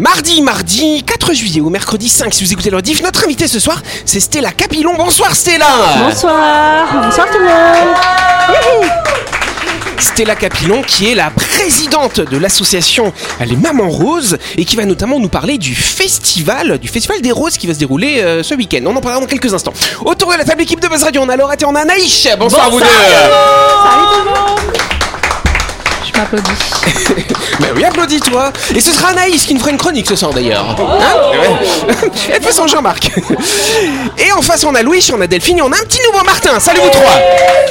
Mardi, mardi 4 juillet ou mercredi 5, si vous écoutez le diff, notre invité ce soir, c'est Stella Capillon. Bonsoir Stella Bonsoir, bonsoir tout le monde. Stella Capillon, qui est la présidente de l'association Les Mamans Roses et qui va notamment nous parler du festival, du festival des roses qui va se dérouler euh, ce week-end. On en parlera dans quelques instants. Autour de la table équipe de Buzz Radio, on a Laurette et on a Naïch. Bonsoir, à vous deux. Salut tout le monde. Mais oui, applaudis-toi. Et ce sera Anaïs qui nous fera une chronique ce soir d'ailleurs. Hein Ouais. Elle fait son Jean-Marc. Et en face, on a Louis, on a Delphine et on a un petit nouveau Martin. Salut vous trois.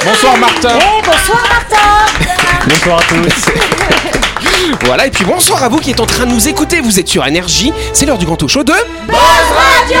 Bonsoir Martin. bonsoir Martin Bonsoir à tous. Voilà, et puis bonsoir à vous qui êtes en train de nous écouter. Vous êtes sur Énergie. C'est l'heure du grand talk show de. Buzz Radio,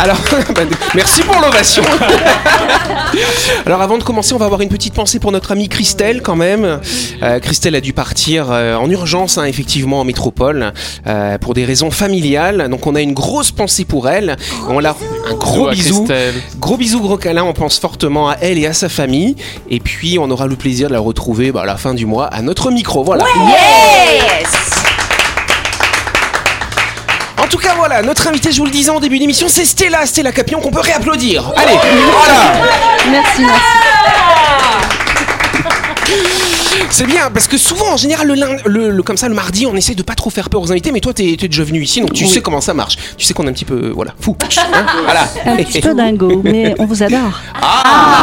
Alors, bah, merci pour l'ovation. Alors, avant de commencer, on va avoir une petite pensée pour notre amie Christelle, quand même. Euh, Christelle a dû partir euh, en urgence, hein, effectivement, en métropole, euh, pour des raisons familiales. Donc, on a une grosse pensée pour elle. On l'a un gros bisou. Gros bisous, gros câlin, on pense fortement à elle et à sa famille. Et puis, on aura le plaisir de la retrouver bah, à la fin du mois à notre micro. Voilà. En tout cas, voilà, notre invité, je vous le disais en début d'émission, c'est Stella, Stella Capion, qu'on peut réapplaudir. Allez, voilà Merci, merci. C'est bien, parce que souvent, en général, le, lin- le, le- comme ça, le mardi, on essaie de pas trop faire peur aux invités, mais toi, t'es t'es déjà venu ici, donc tu sais comment ça marche. Tu sais qu'on est un petit peu, voilà, fou. Hein voilà. Un petit peu dingo, mais on vous adore. Ah,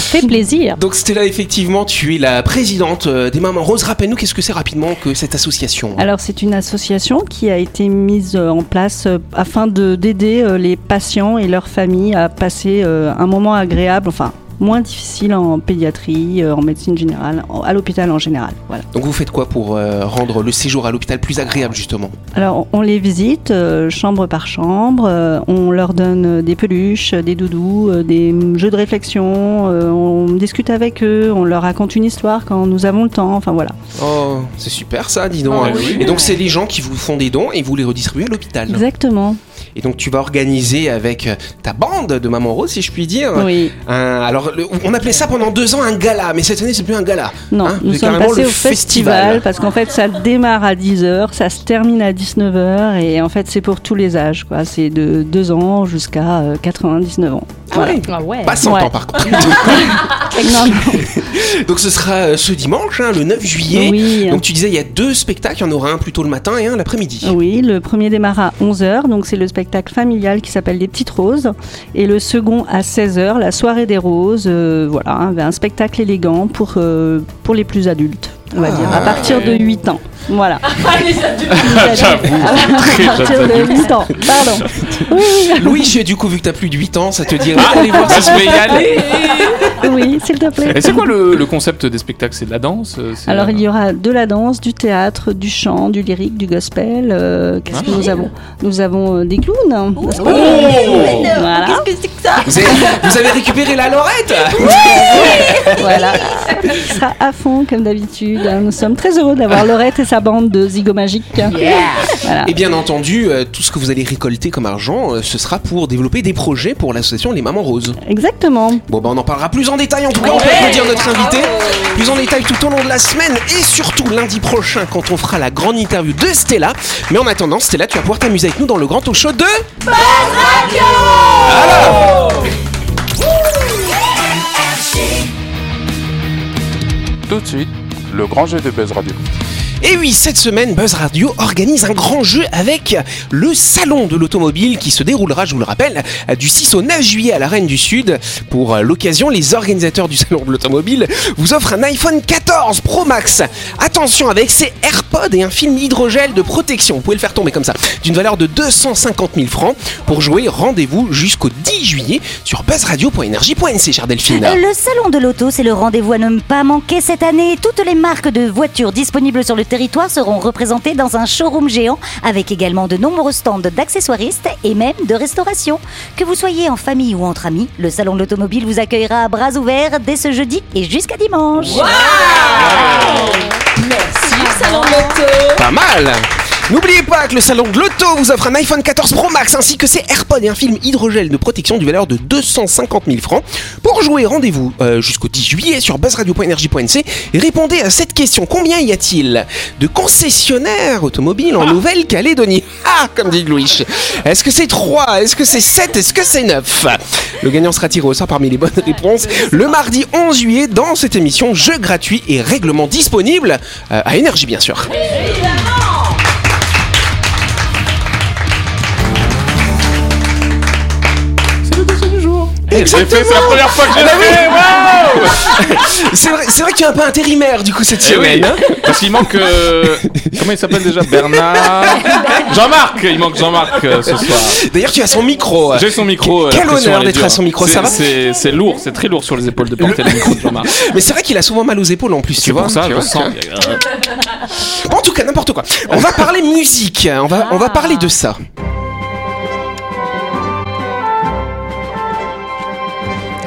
ça fait plaisir. Donc Stella, effectivement, tu es la présidente euh, des Mamans Roses. Rappelle-nous, qu'est-ce que c'est rapidement que cette association? Alors c'est une association qui a été mise euh, en place euh, afin de d'aider les patients et leurs familles à passer un moment agréable, enfin moins difficile en pédiatrie, euh, en médecine générale, à l'hôpital en général. Voilà. Donc vous faites quoi pour euh, rendre le séjour à l'hôpital plus agréable, justement? Alors on les visite euh, chambre par chambre, euh, on leur donne des peluches, des doudous, des jeux de réflexion, on discute avec eux, on leur raconte une histoire quand nous avons le temps, enfin voilà. Oh, c'est super ça, dis donc. Ah oui. Et donc c'est les gens qui vous font des dons et vous les redistribuez à l'hôpital. Exactement. Et donc tu vas organiser avec euh, ta bande de Maman Rose, si je puis dire. Oui. un- alors le- on appelait ça pendant deux ans un gala, mais cette année c'est plus un gala. Non, Hein, nous sommes passés au festival, parce qu'en fait ça démarre à 10h, ça se termine à 19h et en fait c'est pour tous les âges. C'est de 2 ans jusqu'à euh, 99 ans. Ah Ah ouais Pas 100 Ouais. ans par contre. Donc ce sera euh, ce dimanche, hein, le 9 juillet. Oui. Donc tu disais il y a deux spectacles, il y en aura un plus tôt le matin et un l'après-midi. Oui, le premier démarre à 11h, donc c'est le spectacle familial qui s'appelle Les Petites Roses. Et le second à 16h, la soirée des roses. euh, voilà, un, spectacle élégant pour, euh, pour les plus adultes, on va Ah, dire, à partir de 8 ans. Voilà. J'avoue, très à partir jeune de 8 ans, pardon. Oui, oui. Louis, j'ai du coup vu que t'as plus de 8 ans, ça te dirait Ah, d'aller voir ça ça se fait y aller. Oui, s'il te plaît. Et c'est quoi le, le concept des spectacles? C'est de la danse euh, c'est- Alors il y aura de la danse, du théâtre, du chant, du lyrique, du gospel. euh, Qu'est-ce que Ah. nous avons? Nous avons euh, des clowns. n'est-ce pas Oh Voilà, Qu'est-ce que c'est que ça? Vous avez, vous avez récupéré la Lorette? Voilà. Ce sera à fond comme d'habitude. Nous sommes très heureux d'avoir Laurette et sa bande de zigomagiques. Voilà. Et bien entendu, euh, tout ce que vous allez récolter comme argent, euh, ce sera pour développer des projets pour l'association Les Mamans Roses. Exactement. Bon, bah on en parlera plus en détail. En tout cas, on peut applaudir notre invité. Plus en détail tout au long de la semaine et surtout lundi prochain quand on fera la grande interview de Stella. Mais en attendant, Stella, tu vas pouvoir t'amuser avec nous dans le grand talk show de. Tout de suite, le grand jeu de Buzz Radio. Et oui, cette semaine, Buzz Radio organise un grand jeu avec le Salon de l'Automobile qui se déroulera, je vous le rappelle, du 6 au 9 juillet à la Reine du Sud. Pour euh, l'occasion, les organisateurs du Salon de l'Automobile vous offrent un iPhone 14 Pro Max. Attention avec ses AirPods et un film hydrogel de protection. Vous pouvez le faire tomber comme ça, d'une valeur de 250 000 francs. Pour jouer, rendez-vous jusqu'au 10 juillet sur buzzradio.energie.nc, chère Delphine. Le salon de l'auto, c'est le rendez-vous à ne pas manquer cette année. Toutes les marques de voitures disponibles sur le territoire seront représentés dans un showroom géant avec également de nombreux stands d'accessoiristes et même de restauration. Que vous soyez en famille ou entre amis, le salon de l'automobile vous accueillera à bras ouverts dès ce jeudi et jusqu'à dimanche. Pas mal N'oubliez pas que le salon de l'auto vous offre un iPhone 14 Pro Max ainsi que ses AirPods et un film hydrogel de protection du valeur de 250 000 francs. Pour jouer, rendez-vous euh, jusqu'au 10 juillet sur buzzradio.energie.nc et répondez à cette question. Combien y a-t-il de concessionnaires automobiles en Nouvelle-Calédonie? Ah, comme dit Louis. Est-ce que c'est 3 Est-ce que c'est 7 Est-ce que c'est 9 Le gagnant sera tiré au sort parmi les bonnes réponses le mardi 11 juillet dans cette émission Jeu gratuit et règlement disponible euh, à Énergie bien sûr. J'ai fait, c'est la première fois que j'ai Ah bah fait. Waouh C'est vrai, c'est vrai que tu es un peu intérimaire du coup cette Eh oui, semaine. hein parce qu'il manque. euh, Comment il s'appelle déjà Bernard Jean-Marc Il manque Jean-Marc euh, ce soir. D'ailleurs, tu as son micro. J'ai son micro. euh, Quel pression, honneur elle est d'être dure. à son micro, C'est- ça va C'est c'est lourd, c'est très lourd sur les épaules de porter le micro de Jean-Marc. Mais c'est vrai qu'il a souvent mal aux épaules en plus, tu C'est vois. pour ça, tu je vois, sens. En tout cas, n'importe quoi. On va parler musique. On va, on va parler de ça.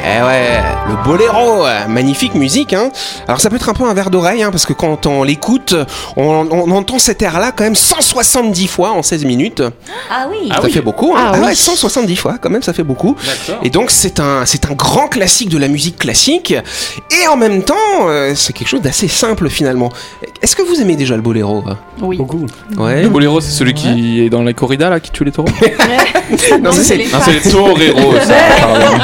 Eh ouais, le boléro, euh, magnifique musique. Hein. Alors ça peut être un peu un verre d'oreille, hein, parce que quand on l'écoute, on, on entend cet air-là quand même 170 fois en 16 minutes. Ah oui Ah ça oui. fait beaucoup. Hein. Ah Ah oui. ouais, 170 fois quand même, ça fait beaucoup. D'accord. Et donc c'est un, c'est un grand classique de la musique classique. Et en même temps, euh, c'est quelque chose d'assez simple finalement. Est-ce que vous aimez déjà le boléro hein Oui. Beaucoup. Ouais. Le boléro, c'est celui qui est dans la corrida là, qui tue les taureaux? Non, ça, c'est Non, c'est les toreros. ça, pardon.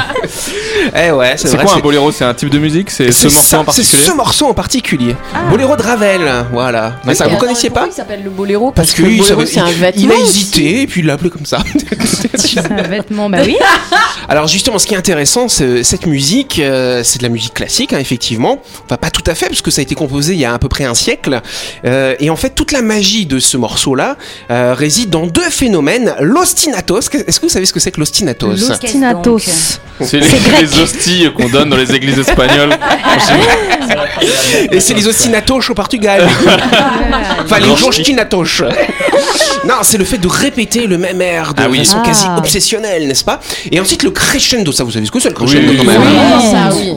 Eh ouais, c'est quoi un boléro? C'est un type de musique? C'est ce morceau ça, en particulier? C'est ce morceau en particulier. Boléro de Ravel, voilà. Mais ça, vous connaissiez pas il s'appelle le boléro? Parce que c'est un vêtement. il a hésité et puis il l'a appelé comme ça. C'est un vêtement, bah oui. Alors justement, ce qui est intéressant, c'est cette musique, euh, c'est de la musique classique, hein, effectivement. Enfin, pas tout à fait, parce que ça a été composé il y a à peu près un siècle. Euh, et en fait, toute la magie de ce morceau-là euh, réside dans deux phénomènes. L'ostinatos. Est-ce que vous savez ce que c'est que l'ostinatos L'ostinatos. C'est les, les hosties qu'on donne dans les églises espagnoles. Et c'est les ostinatos au Portugal. enfin, les ostinatos. non, c'est le fait de répéter le même air de Ah oui. façon quasi Ah. obsessionnelle, n'est-ce pas? Et ensuite, le crescendo. Ça, vous savez ce que c'est le crescendo Oui, quand même oui. Ah, ça oui.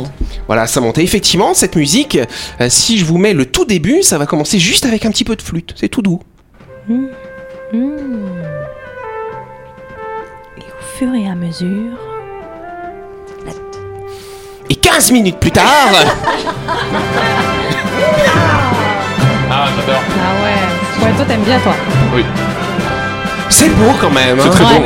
Voilà, ça monte. Et effectivement, cette musique, euh, si je vous mets le tout début, ça va commencer juste avec un petit peu de flûte. C'est tout doux. Au fur et à mesure. Et 15 minutes plus tard, Ah, j'adore. Ah ouais. Ouais, toi t'aimes bien toi. Oui. C'est beau quand même. C'est hein. très beau.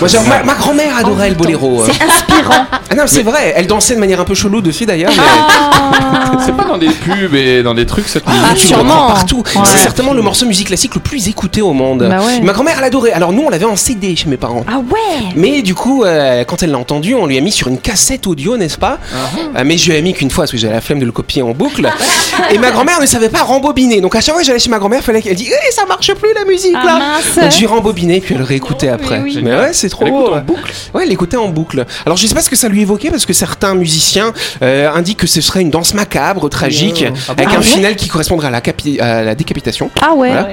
Moi, genre, ma, ma grand-mère adorait le boléro. C'est inspirant. Ah non, c'est vrai. Elle dansait de manière un peu chelou dessus d'ailleurs. mais- C'est pas dans des pubs et dans des trucs cette Ah, musique tu le sûrement. partout. Ouais. C'est certainement le morceau musique classique le plus écouté au monde. Bah ouais. Ma grand-mère l'adorait. Alors nous, on l'avait en CD chez mes parents. Ah ouais. Mais du coup, euh, quand elle l'a entendu, on lui a mis sur une cassette audio, n'est-ce pas? Euh, Mais je lui ai mis qu'une fois parce que j'avais la flemme de le copier en boucle. Et ma grand-mère ne savait pas rembobiner. Donc à chaque fois que j'allais chez ma grand-mère, fallait qu'elle dise Eh, ça marche plus la musique Ah là mince. Donc j'ai rembobiné puis elle réécoutait après. oui. Mais ouais, c'est trop Elle beau. en ouais. boucle. Ouais, elle écoutait en boucle. Alors je sais pas ce que ça lui évoquait parce que certains musiciens euh, indiquent que ce serait une danse macabre, tragique, avec Ah un ouais final qui correspondrait à la, capi- à la décapitation. Ah ouais. Voilà.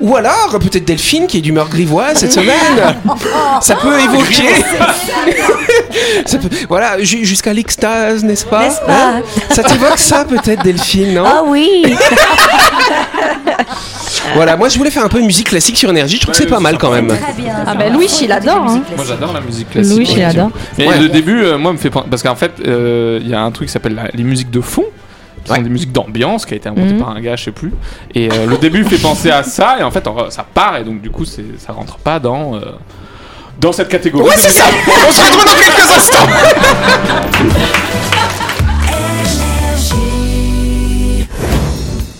Ou alors peut-être Delphine qui est d'humeur grivoise cette semaine. ça peut évoquer. Ça peut- Voilà, ju- jusqu'à l'extase, n'est-ce pas N'est-ce pas Hein Ça t'évoque ça peut-être Delphine, non Ah oui Voilà, moi je voulais faire un peu de musique classique sur énergie, je trouve que c'est pas mal quand même. Très bien. Ah bah Louis, il adore. Hein. Moi j'adore la musique classique. Louis, il adore. Et Ouais. le début, euh, moi, me fait pen- parce qu'en fait, euh, il y a un truc qui s'appelle la- les musiques de fond. Qui Ouais. sont des musiques d'ambiance qui a été inventé Mhm. par un gars, je sais plus. Et euh, le début fait penser à ça, et en fait, en- ça part, et donc du coup, c'est, ça rentre pas dans, euh, dans cette catégorie. Ouais, c'est ça On se retrouve dans quelques instants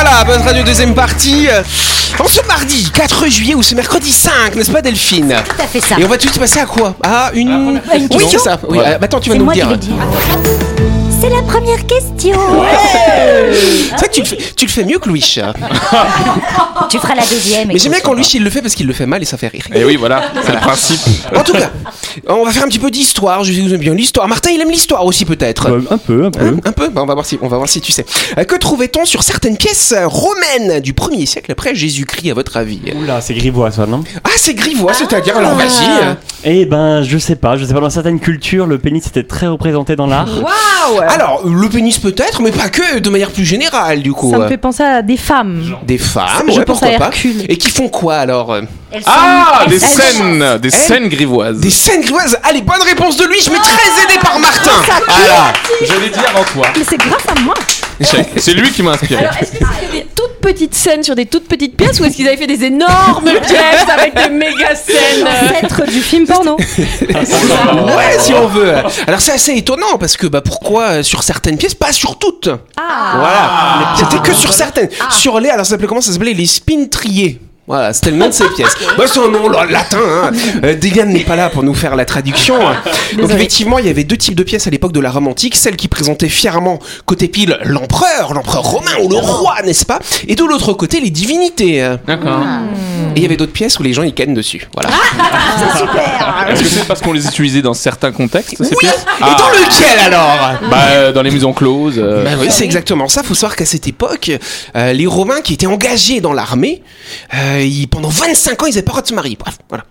Voilà Buzz Radio deuxième partie. En ce mardi 4 juillet ou ce mercredi 5, n'est-ce pas Delphine Tout à fait ça. Et on va tout de suite passer à quoi? À une... Une Oui, question c'est ça. Oui, euh, attends, tu vas nous moi le qui dire. C'est la première question. C'est vrai que tu le, fais, tu le fais mieux que Louis. Tu feras la deuxième. Mais j'aime bien quand Louis il le fait parce qu'il le fait mal et ça fait rire. Et oui, voilà, c'est le principe. En tout cas, on va faire un petit peu d'histoire. Je sais que vous aimez bien l'histoire. Martin, il aime l'histoire aussi peut-être. Bah, un peu, un peu. Hein, un peu Bah, on, va voir si, on va voir si tu sais. Euh, que trouvait-on sur certaines pièces romaines du 1er siècle après Jésus-Christ, à votre avis? Oula, c'est grivois ça, non? Ah, c'est grivois, c'est-à-dire, alors vas-y. euh. Eh ben, je sais pas, je sais pas, dans certaines cultures, le pénis était très représenté dans l'art. Waouh Alors, le pénis peut-être, mais pas que, de manière plus générale, du coup. Ça me fait penser à des femmes. Des femmes, Je ouais, pense pourquoi à pas. Hercule. Et qui font quoi alors euh Elles sont- Ah, elles des scènes, des scènes grivoises. Des scènes grivoises Allez, bonne réponse de lui, je suis très aidé par Martin Voilà, je l'ai dit avant toi. Mais c'est grâce à moi. C'est c'est lui qui m'a inspiré. Alors, est-ce que c'était des toutes petites scènes sur des toutes petites pièces ou est-ce qu'ils avaient fait des énormes pièces avec des méga scènes euh, Ancêtre du film porno. Ouais, si on veut. Alors c'est assez étonnant parce que bah pourquoi euh, sur certaines pièces, pas sur toutes? Ah. Voilà. C'était que sur certaines. Sur les, alors ça s'appelait comment Ça s'appelait? Les spintriers. Voilà, c'était le nom de ces pièces. Bah, c'est un nom latin. Hein. Euh, Degan n'est pas là pour nous faire la traduction. Donc effectivement, il y avait deux types de pièces à l'époque de la Rome antique. Celle qui présentait fièrement côté pile l'empereur, l'empereur romain ou le roi, n'est-ce pas? Et de l'autre côté, les divinités. hein. D'accord. Et il y avait d'autres pièces où les gens ils cannent dessus. Voilà. Est-ce que c'est parce qu'on les utilisait dans certains contextes ces Oui. pièces? Et dans lequel alors? Bah, euh, dans les maisons closes. euh, Bah oui, c'est exactement ça. Faut savoir qu'à cette époque, euh, les Romains qui étaient engagés dans l'armée, euh, ils- pendant 25 ans, ils n'avaient pas le droit de se marier. Bref, voilà.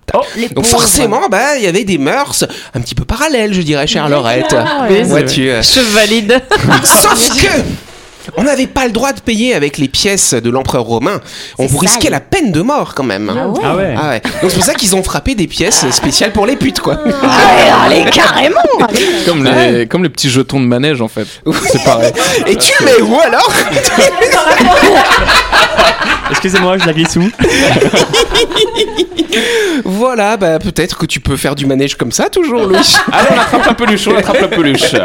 Donc forcément, bah, il y avait des mœurs un petit peu parallèles, je dirais, chère Laurette. Oui, Vois-tu, euh, Je valide. Sauf que on n'avait pas le droit de payer avec les pièces de l'empereur romain. On vous risquait la peine de mort quand même. Ah ouais. Ah ouais Ah ouais. Donc c'est pour ça qu'ils ont frappé des pièces spéciales pour les putes, quoi. Allez, carrément. Comme les, comme les petits jetons de manège en fait. C'est pareil. Et tu mets où alors? Excusez-moi, je la glisse où? Voilà, bah peut-être que tu peux faire du manège comme ça toujours, Louis. Allez, on attrape la peluche, on attrape la peluche.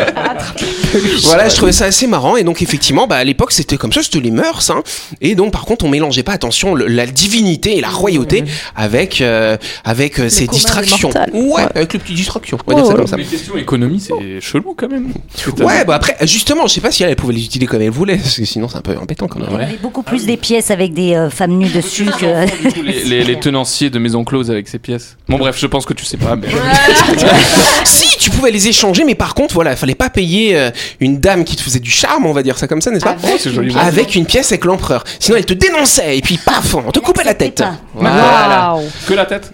Voilà, je trouvais ça assez marrant et donc effectivement, bah à l'époque c'était comme ça, c'était les mœurs, hein. Et donc par contre, on mélangeait pas, attention, le- la divinité et la royauté avec euh, avec euh, ces commun des distractions. mortels. Ouais, avec les petites distractions. On va dire ça Ouais, comme ça. Les questions économie, c'est chelou quand même. Ouais, bah après, justement, je sais pas si elle, elle pouvait les utiliser comme elle voulait, parce que sinon c'est un peu embêtant quand même. Il y avait beaucoup plus des pièces avec des euh, femmes nues dessus que. Les tenanciers de maisons closes avec ces pièces. Bon bref, je pense que tu sais pas. Mais... Si, tu pouvais les échanger, mais par contre, voilà, il fallait pas payer euh, une dame qui te faisait du charme, on va dire ça comme ça, n'est-ce pas? Oh, joli. Avec une pièce avec l'empereur. Sinon, elle te dénonçait et puis paf, on te coupait la tête. Voilà. Que la tête?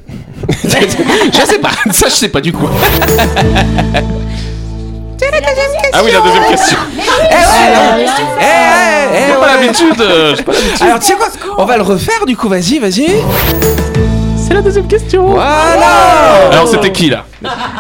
Je sais pas, ça je sais pas du coup. Ah oui, la deuxième question. Eh ouais, eh, eh, eh, l'habitude. euh, pas l'habitude. Alors tu sais quoi? On va le refaire du coup, vas-y, vas-y. C'est la deuxième question. Voilà Alors c'était qui là?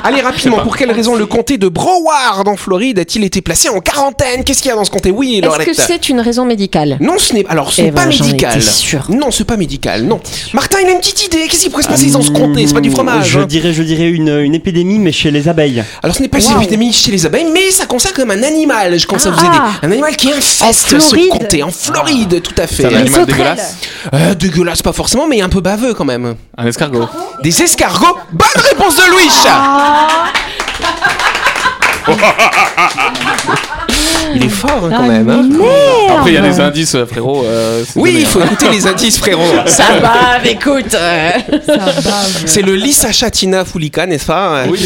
Allez rapidement, pour quelle raison le comté de Broward en Floride a-t-il été placé en quarantaine? Qu'est-ce qu'il y a dans ce comté? Oui, Est-ce que c'est une raison médicale? Non, ce n'est alors ce Eh n'est pas ben, j'en médical. Non, c'est pas médical. Non. Martin, il a une petite idée. Qu'est-ce qui pourrait se passer dans ce comté? C'est pas du fromage. Je hein. dirais, je dirais une, une épidémie, mais chez les abeilles. Alors ce n'est pas une épidémie chez les abeilles, mais ça concerne comme un animal. Je commence à vous aider. Ah. Un animal qui infeste En ce comté en Floride, tout à fait. C'est un animal dégueulasse. Euh, dégueulasse pas forcément, mais un peu baveux quand même. Un escargot. Des escargots. Bonne réponse de Louis. Il est fort hein, quand même. hein. Après il y a des indices, euh, frérot. euh, Oui, il faut hein. écouter les indices, frérot. Ça va, écoute. euh, C'est le Lysachatina fulica, n'est-ce pas Oui,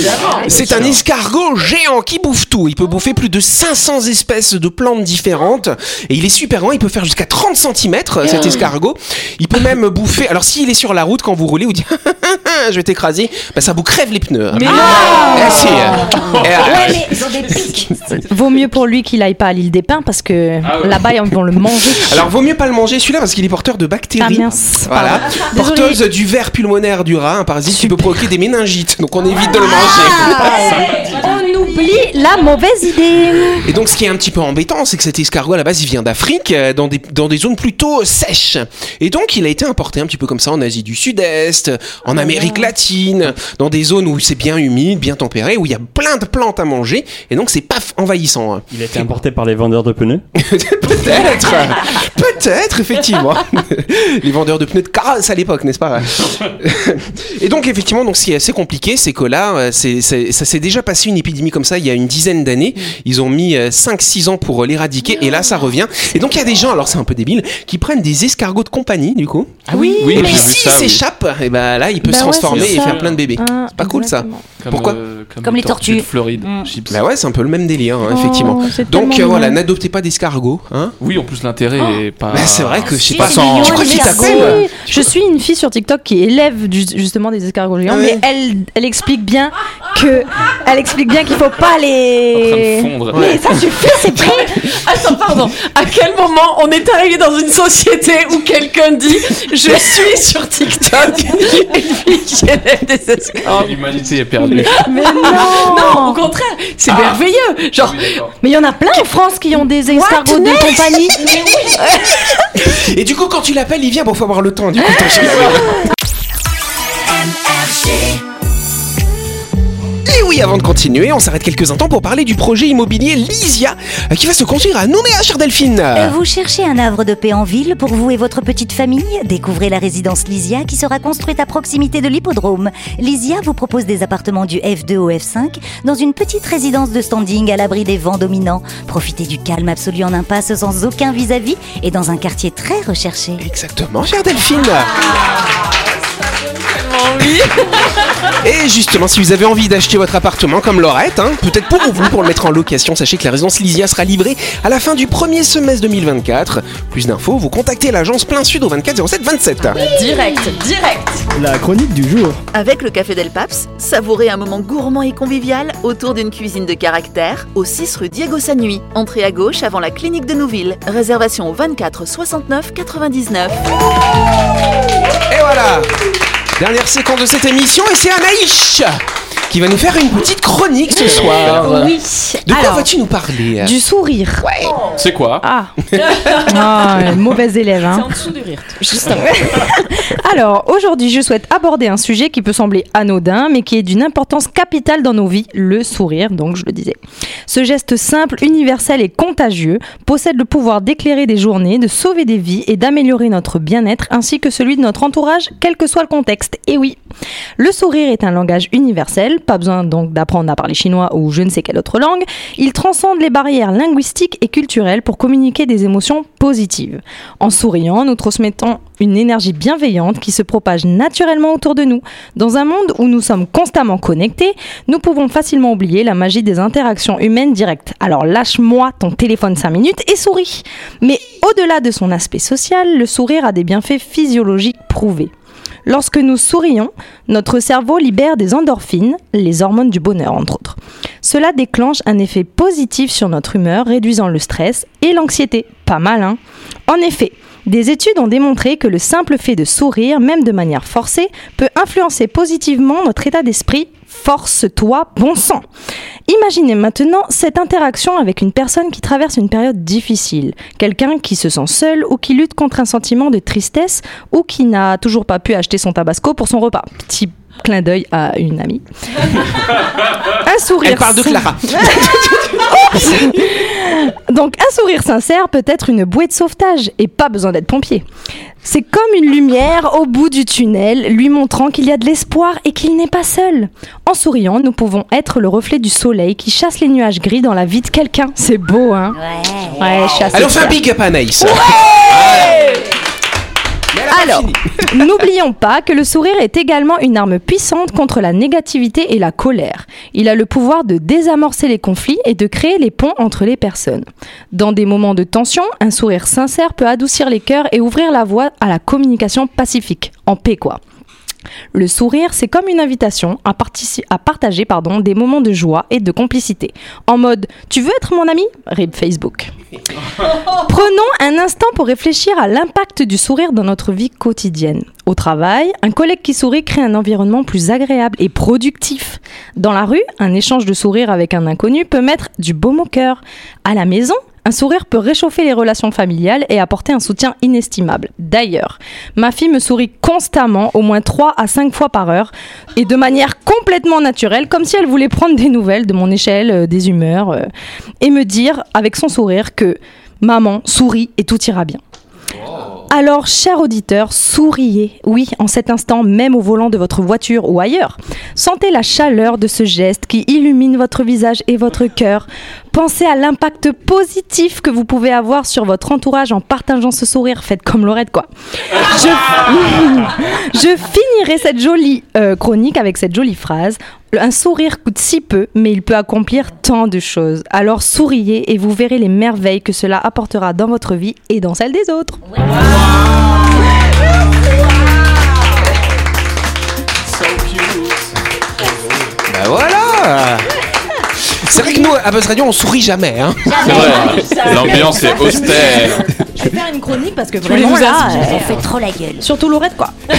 C'est un escargot géant qui bouffe tout. Il peut bouffer plus de 500 espèces de plantes différentes. Et il est super grand. Il peut faire jusqu'à 30 cm, cet escargot. Il peut même bouffer. Alors, s'il est sur la route, quand vous roulez, vous dites Je vais t'écraser, bah, ça vous crève les pneus. Mais Eh, si. Eh, Ouais, mais ils ont des pics. Vaut mieux pour lui qu'il aille pas à l'île des Pins parce que Ah ouais. là-bas ils vont le manger. Alors, vaut mieux pas le manger celui-là parce qu'il est porteur de Ah bactéries. mince. Voilà, porteuse du ver pulmonaire du rat, un parasite qui peut provoquer des méningites, donc on évite de le manger. On nous oublie la mauvaise idée. Et donc, ce qui est un petit peu embêtant, c'est que cet escargot à la base, il vient d'Afrique, euh, dans des, dans des zones plutôt sèches. Et donc, il a été importé un petit peu comme ça en Asie du Sud-Est, en Amérique latine, dans des zones où c'est bien humide, bien tempéré, où il y a plein de plantes à manger. Et donc, c'est pas f- envahissant. hein. Il a été importé par les vendeurs de pneus? Peut-être, peut-être, effectivement. Les vendeurs de pneus de carrosse à l'époque, n'est-ce pas? Et donc, effectivement, donc, ce qui est assez compliqué, c'est que là, euh, c'est, c'est- ça s'est déjà passé une épidémie comme ça il y a une dizaine d'années. Ils ont mis 5-6 ans pour euh, l'éradiquer, et là, ça revient. Et donc, il y a des gens, alors c'est un peu débile, qui prennent des escargots de compagnie, du coup. Ah oui, et oui, puis, j'ai vu s'ils s'échappent, et ben là, il peut Bah se transformer et faire plein de bébés. Ah, c'est pas cool ça. Comme, Pourquoi euh, Comme les tortues. de Floride. Mm. chips. Bah ouais, c'est un peu le même délire, hein, effectivement. Oh, Donc euh, voilà, n'adoptez pas d'escargots, hein. Oui, en plus l'intérêt est pas. Bah, c'est vrai que je sais pas, sans- tu crois qu'il t'appelle Je suis une fille sur TikTok qui élève justement des escargots géants, Ah ouais. mais elle, elle explique bien que, elle explique bien qu'il faut pas en train de les. fondre. Mais ça suffit, c'est pris. Attends, pardon. À quel moment on est arrivé dans une société où quelqu'un dit Je suis sur TikTok une fille qui élève des escargots L'humanité est perdue. Mais non. Non, au contraire, c'est Ah. merveilleux. Genre, Oui. Mais il y en a plein en France qui ont des escargots de compagnie. Et du coup, quand tu l'appelles, il vient, bon, faut avoir le temps, du coup. Et oui, avant de continuer, on s'arrête quelques instants pour parler du projet immobilier Lysia, euh, qui va se construire à Nouméa, chère Delphine. Euh, Vous cherchez un havre de paix en ville pour vous et votre petite famille Découvrez la résidence Lysia qui sera construite à proximité de l'hippodrome. Lysia vous propose des appartements du F2 au F5 dans une petite résidence de standing à l'abri des vents dominants. Profitez du calme absolu en impasse sans aucun vis-à-vis et dans un quartier très recherché. Exactement, chère Delphine. Et justement, si vous avez envie d'acheter votre appartement comme Laurette, hein, peut-être pour vous, pour le mettre en location, sachez que la résidence Lysia sera livrée à la fin du premier semestre 2024. Plus d'infos, vous contactez l'agence Plein Sud au 24 07 27. direct, direct. La chronique du jour. Avec le Café Del Paps, savourez un moment gourmand et convivial autour d'une cuisine de caractère au 6 rue Diego Sanui. Entrée à gauche avant la clinique de Nouville. Réservation au 24 69 99. Et voilà Dernière séquence de cette émission et c'est Anaïs qui va nous faire une petite chronique ce soir. Oui. De quoi Alors, vas-tu nous parler? du sourire. C'est quoi? Ah. ah, mauvaise élève, hein. C'est en dessous du rire. Alors, aujourd'hui, je souhaite aborder un sujet qui peut sembler anodin, mais qui est d'une importance capitale dans nos vies, le sourire, donc je le disais. Ce geste simple, universel et contagieux possède le pouvoir d'éclairer des journées, de sauver des vies et d'améliorer notre bien-être ainsi que celui de notre entourage, quel que soit le contexte. Et oui, le sourire est un langage universel, pas besoin donc d'apprendre à parler chinois ou je ne sais quelle autre langue. Il transcende les barrières linguistiques et culturelles pour communiquer des émotions positives. En souriant, nous transmettons une énergie bienveillante qui se propage naturellement autour de nous. Dans un monde où nous sommes constamment connectés, nous pouvons facilement oublier la magie des interactions humaines directes. Alors lâche-moi ton téléphone 5 minutes et souris. Mais au-delà de son aspect social, le sourire a des bienfaits physiologiques prouvés. Lorsque nous sourions, notre cerveau libère des endorphines, les hormones du bonheur entre autres. Cela déclenche un effet positif sur notre humeur, réduisant le stress et l'anxiété. Pas mal, hein En effet, des études ont démontré que le simple fait de sourire, même de manière forcée, peut influencer positivement notre état d'esprit. Force-toi, bon sang Imaginez maintenant cette interaction avec une personne qui traverse une période difficile, quelqu'un qui se sent seul ou qui lutte contre un sentiment de tristesse ou qui n'a toujours pas pu acheter son tabasco pour son repas. Clin d'œil à une amie. Un sourire. Elle parle de Clara. Donc un sourire sincère peut être une bouée de sauvetage et pas besoin d'être pompier. C'est comme une lumière au bout du tunnel, lui montrant qu'il y a de l'espoir et qu'il n'est pas seul. En souriant, nous pouvons être le reflet du soleil qui chasse les nuages gris dans la vie de quelqu'un. C'est beau, hein? Ouais. Ouais, je suis assez Allez, on fait un big up à Anaïs. Mais elle a pas Alors. N'oublions pas que le sourire est également une arme puissante contre la négativité et la colère. Il a le pouvoir de désamorcer les conflits et de créer les ponts entre les personnes. Dans des moments de tension, un sourire sincère peut adoucir les cœurs et ouvrir la voie à la communication pacifique, en paix quoi. Le sourire, c'est comme une invitation à, à partager pardon, des moments de joie et de complicité. En mode Tu veux être mon ami? Rip Facebook. Prenons un instant pour réfléchir à l'impact du sourire dans notre vie quotidienne. Au travail, un collègue qui sourit crée un environnement plus agréable et productif. Dans la rue, un échange de sourire avec un inconnu peut mettre du baume au cœur. À la maison, un sourire peut réchauffer les relations familiales et apporter un soutien inestimable. D'ailleurs, ma fille me sourit constamment, au moins 3 à 5 fois par heure, et de manière complètement naturelle, comme si elle voulait prendre des nouvelles de mon échelle, euh, des humeurs, euh, et me dire, avec son sourire, que maman sourit et tout ira bien. Alors, chers auditeurs, souriez, oui, en cet instant, même au volant de votre voiture ou ailleurs. Sentez la chaleur de ce geste qui illumine votre visage et votre cœur. Pensez à l'impact positif que vous pouvez avoir sur votre entourage en partageant ce sourire. Faites comme Laurette, quoi. Je, Je finirai cette jolie euh, chronique avec cette jolie phrase. Un sourire coûte si peu, mais il peut accomplir tant de choses. Alors souriez et vous verrez les merveilles que cela apportera dans votre vie et dans celle des autres. Bah voilà C'est vrai que nous, à Buzz Radio, on sourit jamais. Hein. C'est vrai. L'ambiance est austère. Je vais faire une chronique parce que vraiment nous là, euh, On fait trop la gueule. Surtout Laurette, quoi.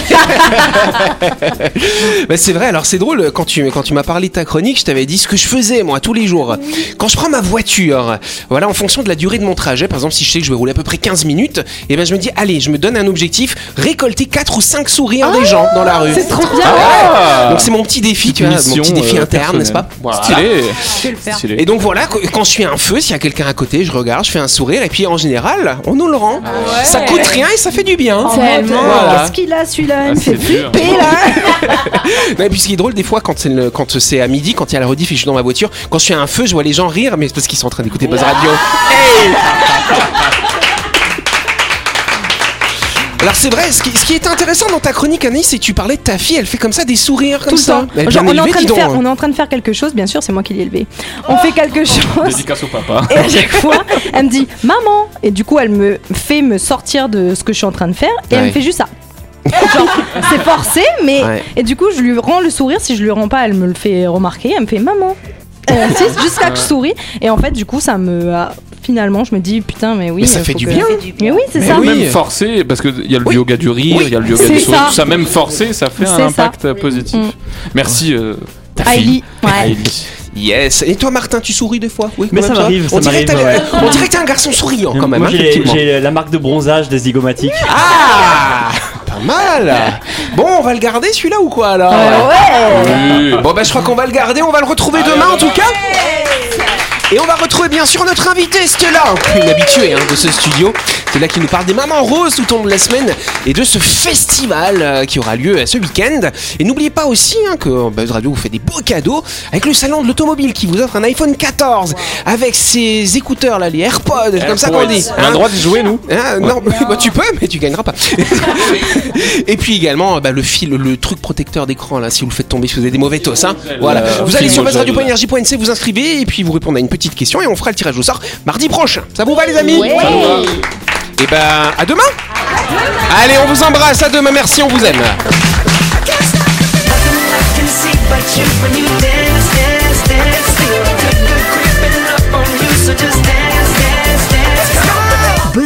Bah, c'est vrai, alors c'est drôle, quand tu, quand tu m'as parlé de ta chronique, je t'avais dit ce que je faisais moi tous les jours. Quand je prends ma voiture, voilà, en fonction de la durée de mon trajet, par exemple si je sais que je vais rouler à peu près 15 minutes, et ben je me dis, allez, je me donne un objectif, récolter 4 ou 5 sourires des gens dans la rue. C'est trop bien. Ah. Donc c'est mon petit défi, tu vois, mon petit défi euh, interne, n'est-ce pas? Voilà. Stylé. Je vais le faire. Stylé. Et donc voilà, qu- quand je suis à un feu, s'il y a quelqu'un à côté, je regarde, je fais un sourire, et puis en général, on nous rend. Ça coûte rien et ça fait du bien. Tellement. Voilà. Qu'est-ce qu'il a celui-là Il Ah, me fait c'est dur. flipper là. Non, et puis ce qui est drôle des fois quand c'est le- quand c'est à midi, quand il y a la rediff et je suis dans ma voiture, quand je suis à un feu, je vois les gens rire, mais c'est parce qu'ils sont en train d'écouter Buzz Radio. Hey Alors c'est vrai, ce qui, ce qui est intéressant dans ta chronique Anaïs, c'est que tu parlais de ta fille, elle fait comme ça des sourires comme Tout le ça. temps. Elle est Genre, bien on, est en élevée, train de faire, donc. on est en train de faire quelque chose, bien sûr, c'est moi qui l'ai élevé. On fait quelque chose. Dédicace au papa. Et à chaque fois, elle me dit maman. Et du coup, elle me fait me sortir de ce que je suis en train de faire. Et elle me fait juste ça. Genre, c'est forcé, mais. Ouais. Et du coup, je lui rends le sourire. Si je lui rends pas, elle me le fait remarquer. Elle me fait maman. Elle insiste jusqu'à que je souris. Et en fait, du coup, ça me. Finalement, je me dis putain, mais oui. Mais ça euh, fait du que- bien. Mais oui, c'est ça. oui. Même forcé, parce qu'il y a le Oui. yoga du rire, il Oui. y a le yoga du sourire, ça. tout ça, même forcé, ça fait un impact positif. Mm. Merci, euh, ta fille. Ouais. Yes. Et toi Martin, tu souris des fois? Oui. Mais ça m'arrive, On dirait que m'arrive, t'as- ouais. on dirait que t'es un garçon souriant quand même. Moi, hein, j'ai, la marque de bronzage des zygomatiques. Ah Pas mal Bon, on va le garder celui-là ou quoi alors? Oui. Bon bah je crois qu'on va le garder, on va le retrouver demain en tout cas et on va retrouver bien sûr notre invité Stella, une habituée hein, de ce studio. Stella qui nous parle des mamans roses tout au long de la semaine et de ce festival euh, qui aura lieu euh, ce week-end. Et n'oubliez pas aussi hein, que Buzz Radio vous fait des beaux cadeaux avec le salon de l'automobile qui vous offre un iPhone 14 avec ses écouteurs là, les AirPods, comme ça qu'on dit. On a le droit de jouer, nous Hein, non, bah, tu peux, mais tu gagneras pas. et puis également bah, le fil, le truc protecteur d'écran là, si vous le faites tomber, si vous avez des mauvais tos, hein. Voilà. Euh, vous allez sur buzzradio.energie.nc, vous inscrivez et puis vous répondez à une petite question et on fera le tirage au sort mardi prochain. Ça vous va les amis Et ben à demain. Allez, on vous embrasse. À demain. Merci, on vous aime.